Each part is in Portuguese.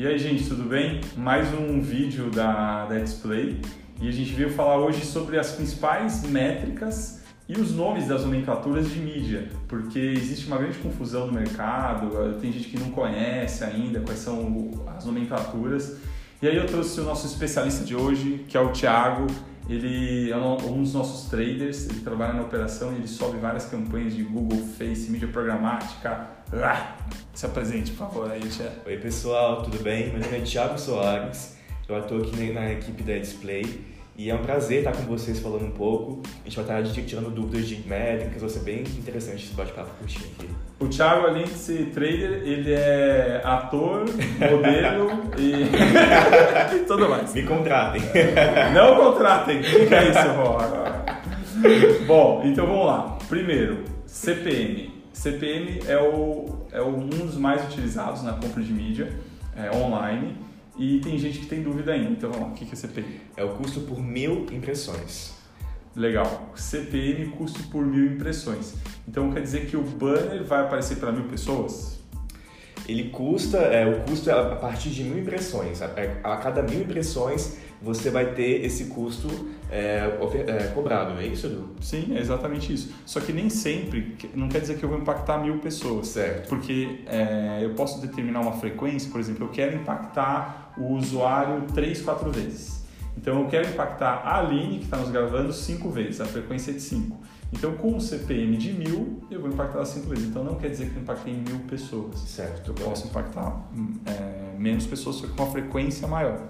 E aí, gente, tudo bem? Mais um vídeo da, da Display e a gente veio falar hoje sobre as principais métricas e os nomes das nomenclaturas de mídia, porque existe uma grande confusão no mercado, tem gente que não conhece ainda quais são as nomenclaturas. E aí eu trouxe o nosso especialista de hoje, que é o Thiago. Ele é um dos nossos traders, ele trabalha na operação e ele sobe várias campanhas de Google, Face, mídia programática. Ah, se apresente, por favor, aí, Thiago. Oi, pessoal, tudo bem? Meu nome é Thiago Soares, eu atuo aqui na equipe da Display e é um prazer estar com vocês falando um pouco. A gente vai estar tirando dúvidas de métricas, vai ser bem interessante esse bate-papo curtinho aqui. O Thiago, além de ser trader, ele é ator, modelo e... e tudo mais. Me contratem. Não contratem. O que é isso, Rô? Bom, então vamos lá. Primeiro, CPM. CPM é, o, é um dos mais utilizados na compra de mídia é, online e tem gente que tem dúvida ainda. Então vamos lá, o que é CPM? É o custo por mil impressões. Legal. CPM, custo por mil impressões. Então quer dizer que o banner vai aparecer para mil pessoas? Ele custa, é, o custo é a partir de mil impressões. A, é, a cada mil impressões você vai ter esse custo é, é, cobrado, não é isso, Edu? Sim, é exatamente isso. Só que nem sempre, não quer dizer que eu vou impactar mil pessoas. Certo. Porque é, eu posso determinar uma frequência, por exemplo, eu quero impactar o usuário três, quatro vezes. Então eu quero impactar a Aline, que está nos gravando, cinco vezes, a frequência é de cinco. Então, com um CPM de mil, eu vou impactar cinco vezes. Então, não quer dizer que eu impactei mil pessoas. Certo. Eu posso impactar é, menos pessoas, só que com uma frequência maior.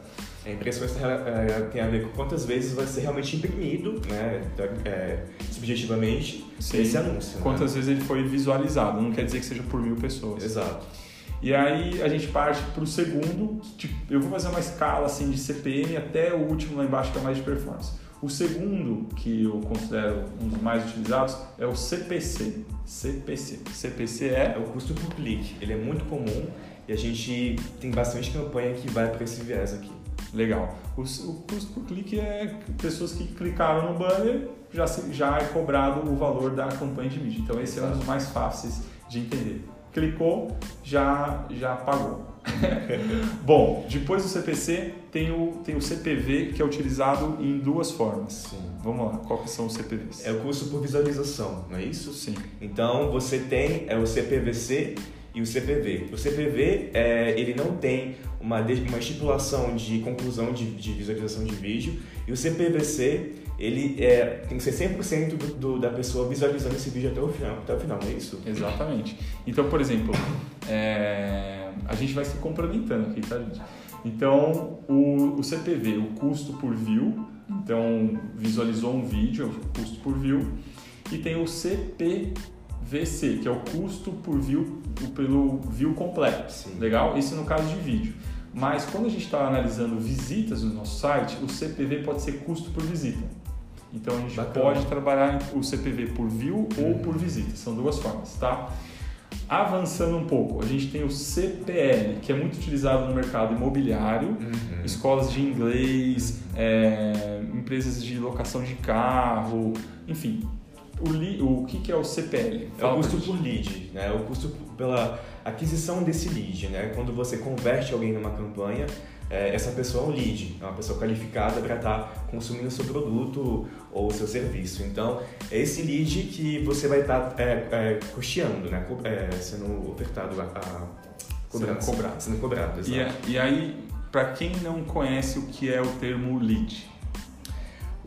A impressão é, tem a ver com quantas vezes vai ser realmente imprimido, né, é, subjetivamente, Sim. esse anúncio. Né? Quantas né? vezes ele foi visualizado, não quer dizer que seja por mil pessoas. Exato. E aí a gente parte para o segundo, tipo, eu vou fazer uma escala assim de CPM até o último lá embaixo que é mais de performance. O segundo, que eu considero um dos mais utilizados, é o CPC. CPC. CPC é... é o custo por clique. Ele é muito comum e a gente tem bastante campanha que vai para esse viés aqui. Legal. O, o, custo por clique é pessoas que clicaram no banner, já, já é cobrado o valor da campanha de mídia. Então esse é um dos mais fáceis de entender. Clicou, já, já pagou. Bom, depois do CPC tem o, tem o CPV que é utilizado em duas formas. Sim. Vamos lá, quais são os CPVs? É o custo por visualização, não é isso? Sim. Então você tem é o CPVC e o CPV. O CPV é, ele não tem uma, uma estipulação de conclusão de, de visualização de vídeo e o CPVC ele é, tem que ser 100% do, do, da pessoa visualizando esse vídeo até o final, até o final, não é isso? Exatamente. Então, por exemplo, é, a gente vai se complementando aqui, tá, gente? Então, o, o CPV, o custo por view, então visualizou um vídeo, é o custo por view, e tem o CPVC, que é o custo por view pelo view completo. Sim. Legal? Isso no caso de vídeo. Mas quando a gente está analisando visitas no nosso site, o CPV pode ser custo por visita. Então a gente Bacana. pode trabalhar o CPV por view ou uhum. por visita, são duas formas, tá? Avançando um pouco, a gente tem o CPL, que é muito utilizado no mercado imobiliário, uhum. escolas de inglês, é, empresas de locação de carro, enfim. O, li, o que, que é o CPL? É o custo por lead, né? o custo pela aquisição desse lead. Né? Quando você converte alguém numa campanha, é, essa pessoa é um lead, é uma pessoa qualificada para estar tá consumindo o seu produto ou o seu serviço. Então, é esse lead que você vai estar tá, é, é, custeando, né? É, sendo ofertado a, a cobrança, sendo cobrado. Sendo cobrado e, é, e aí, para quem não conhece o que é o termo lead,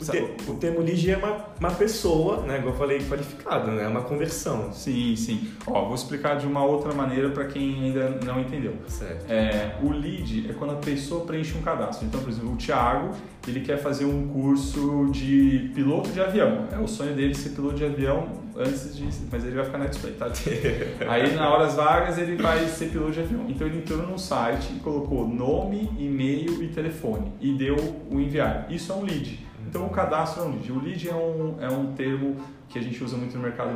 o, te, o termo lead é uma, uma pessoa, né, como eu falei, qualificada, né, é uma conversão. Sim, sim. Ó, vou explicar de uma outra maneira para quem ainda não entendeu. Certo. É, o lead é quando a pessoa preenche um cadastro. Então, por exemplo, o Thiago, ele quer fazer um curso de piloto de avião. É o sonho dele ser piloto de avião antes de... Mas ele vai ficar na display, tá? Aí, na horas vagas, ele vai ser piloto de avião. Então, ele entrou no site e colocou nome, e-mail e telefone. E deu o enviar. Isso é um lead. Então, o cadastro é um lead. O lead é um, é um termo que a gente usa muito no mercado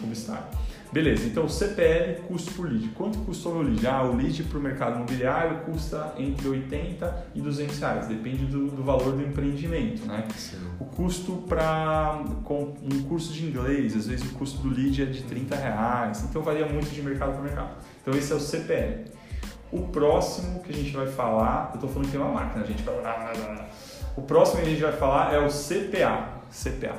publicitário. Beleza, então CPL, custo por lead. Quanto custou o lead? Ah, o lead para o mercado imobiliário custa entre 80 e 200 reais, depende do, do valor do empreendimento, né? Sim. O custo para um curso de inglês, às vezes o custo do lead é de 30 reais, então varia muito de mercado para mercado. Então esse é o CPL. O próximo que a gente vai falar, eu estou falando que tem uma máquina, gente. O próximo que a gente vai falar é o CPA. CPA.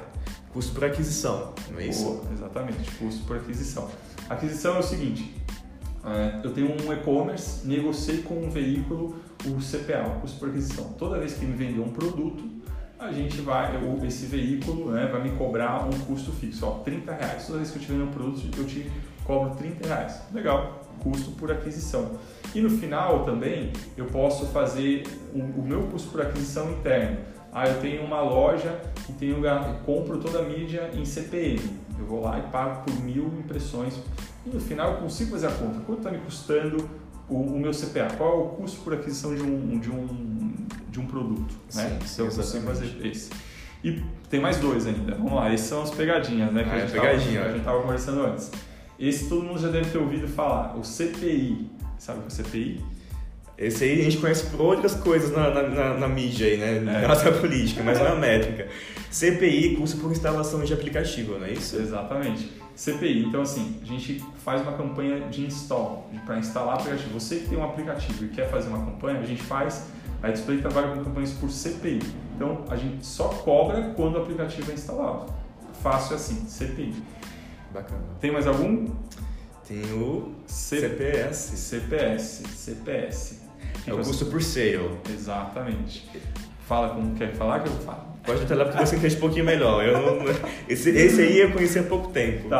Custo por aquisição, não é isso? Exatamente, custo por aquisição. aquisição é o seguinte: é, eu tenho um e-commerce, negociei com um veículo o CPA, o custo por aquisição. Toda vez que me vender um produto, a gente vai, esse veículo né, vai me cobrar um custo fixo, ó, 30 reais. Toda vez que eu te vendo um produto, eu te cobro 30 reais. Legal, custo por aquisição. E no final também eu posso fazer o, o meu custo por aquisição interno. Ah, eu tenho uma loja e tenho, compro toda a mídia em CPM. Eu vou lá e pago por mil impressões. E no final eu consigo fazer a conta. Quanto está me custando o, o, meu CPA? Qual é o custo por aquisição de um, de um, de um produto? Sim, né? Então eu consigo fazer esse. E tem mais dois ainda. Vamos lá, esses são as pegadinhas, né? Que ah, a gente estava tava conversando antes. Esse todo mundo já deve ter ouvido falar, o CPI. Sabe é CPI? Esse aí a gente conhece por outras coisas na, na, na, na mídia aí, né? É. Na nossa política, mas não é métrica. CPI, curso por instalação de aplicativo, não é isso? Exatamente. CPI, então assim, a gente faz uma campanha de install, para instalar aplicativo. Você que tem um aplicativo e quer fazer uma campanha, a gente faz, a Display trabalha com campanhas por CPI. Então a gente só cobra quando o aplicativo é instalado. Fácil assim, CPI. Bacana. Tem mais algum? Tem o C... CPS. CPS. CPS. É o custo por sale. Exatamente. Fala como quer falar que eu falo. Pode lá porque você entende um pouquinho melhor. Eu não, esse, esse aí eu conheci há pouco tempo. Tá.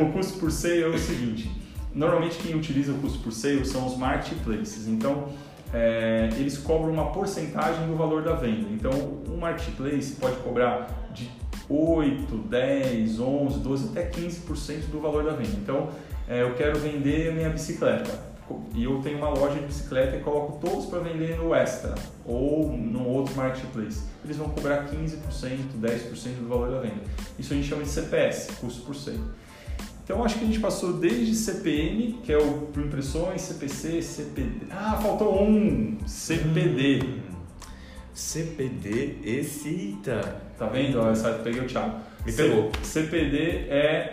O custo por sale é o seguinte. Normalmente quem utiliza o custo por sale são os marketplaces. Então, é, eles cobram uma porcentagem do valor da venda. Então, um marketplace pode cobrar de 8, 10, 11, 12, até 15% do valor da venda. Então, é, eu quero vender minha bicicleta e eu tenho uma loja de bicicleta e coloco todos para vender no Extra ou no outro marketplace. Eles vão cobrar 15%, 10% do valor da venda. Isso a gente chama de CPS, custo por cento. Então acho que a gente passou desde CPM, que é o por impressões, CPC, CPD. Ah, faltou um, CPD. Hum. CPD, esse. Eita. Tá vendo? Ó, essa, peguei o Thiago. Me pegou. CPD é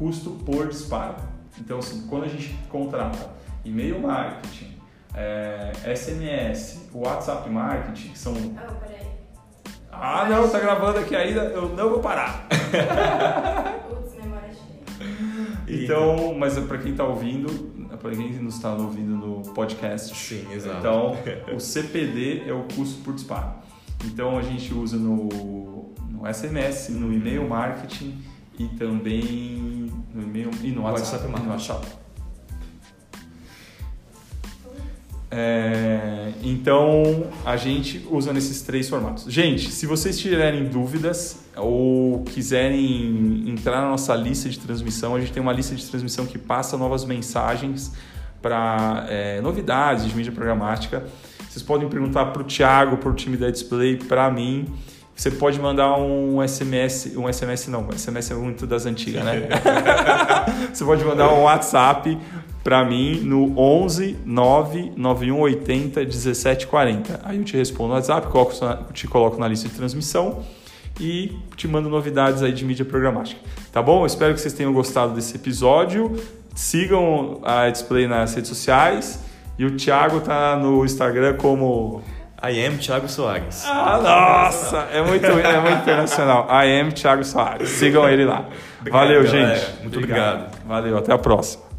custo por disparo. Então, assim, quando a gente contrata e-mail marketing, é, SMS, WhatsApp marketing, que são. Oh, peraí. Ah, não, tá gravando aqui ainda, eu não vou parar. Putz, memória cheia. Então, mas para quem está ouvindo, para quem nos está ouvindo no podcast. Sim, exato. Então, o CPD é o custo por disparo. Então, a gente usa no, no SMS, no e-mail marketing e também no e-mail e no WhatsApp. WhatsApp, no WhatsApp. É, então a gente usa nesses três formatos. Gente, se vocês tiverem dúvidas ou quiserem entrar na nossa lista de transmissão, a gente tem uma lista de transmissão que passa novas mensagens para é, novidades de mídia programática. Vocês podem perguntar para o Thiago, para o time da Display, para mim. Você pode mandar um SMS, um SMS não, SMS é muito das antigas, né? Você pode mandar um WhatsApp para mim no 11 99180 1740. Aí eu te respondo no WhatsApp, te coloco na lista de transmissão e te mando novidades aí de mídia programática. Tá bom? Eu espero que vocês tenham gostado desse episódio. Sigam a Display nas redes sociais e o Thiago tá no Instagram como I am Thiago Soares. Ah, nossa, é muito, é muito internacional. I am Thiago Soares. Sigam ele lá. Obrigado, Valeu, galera. gente. Muito obrigado. obrigado. Valeu, até a próxima.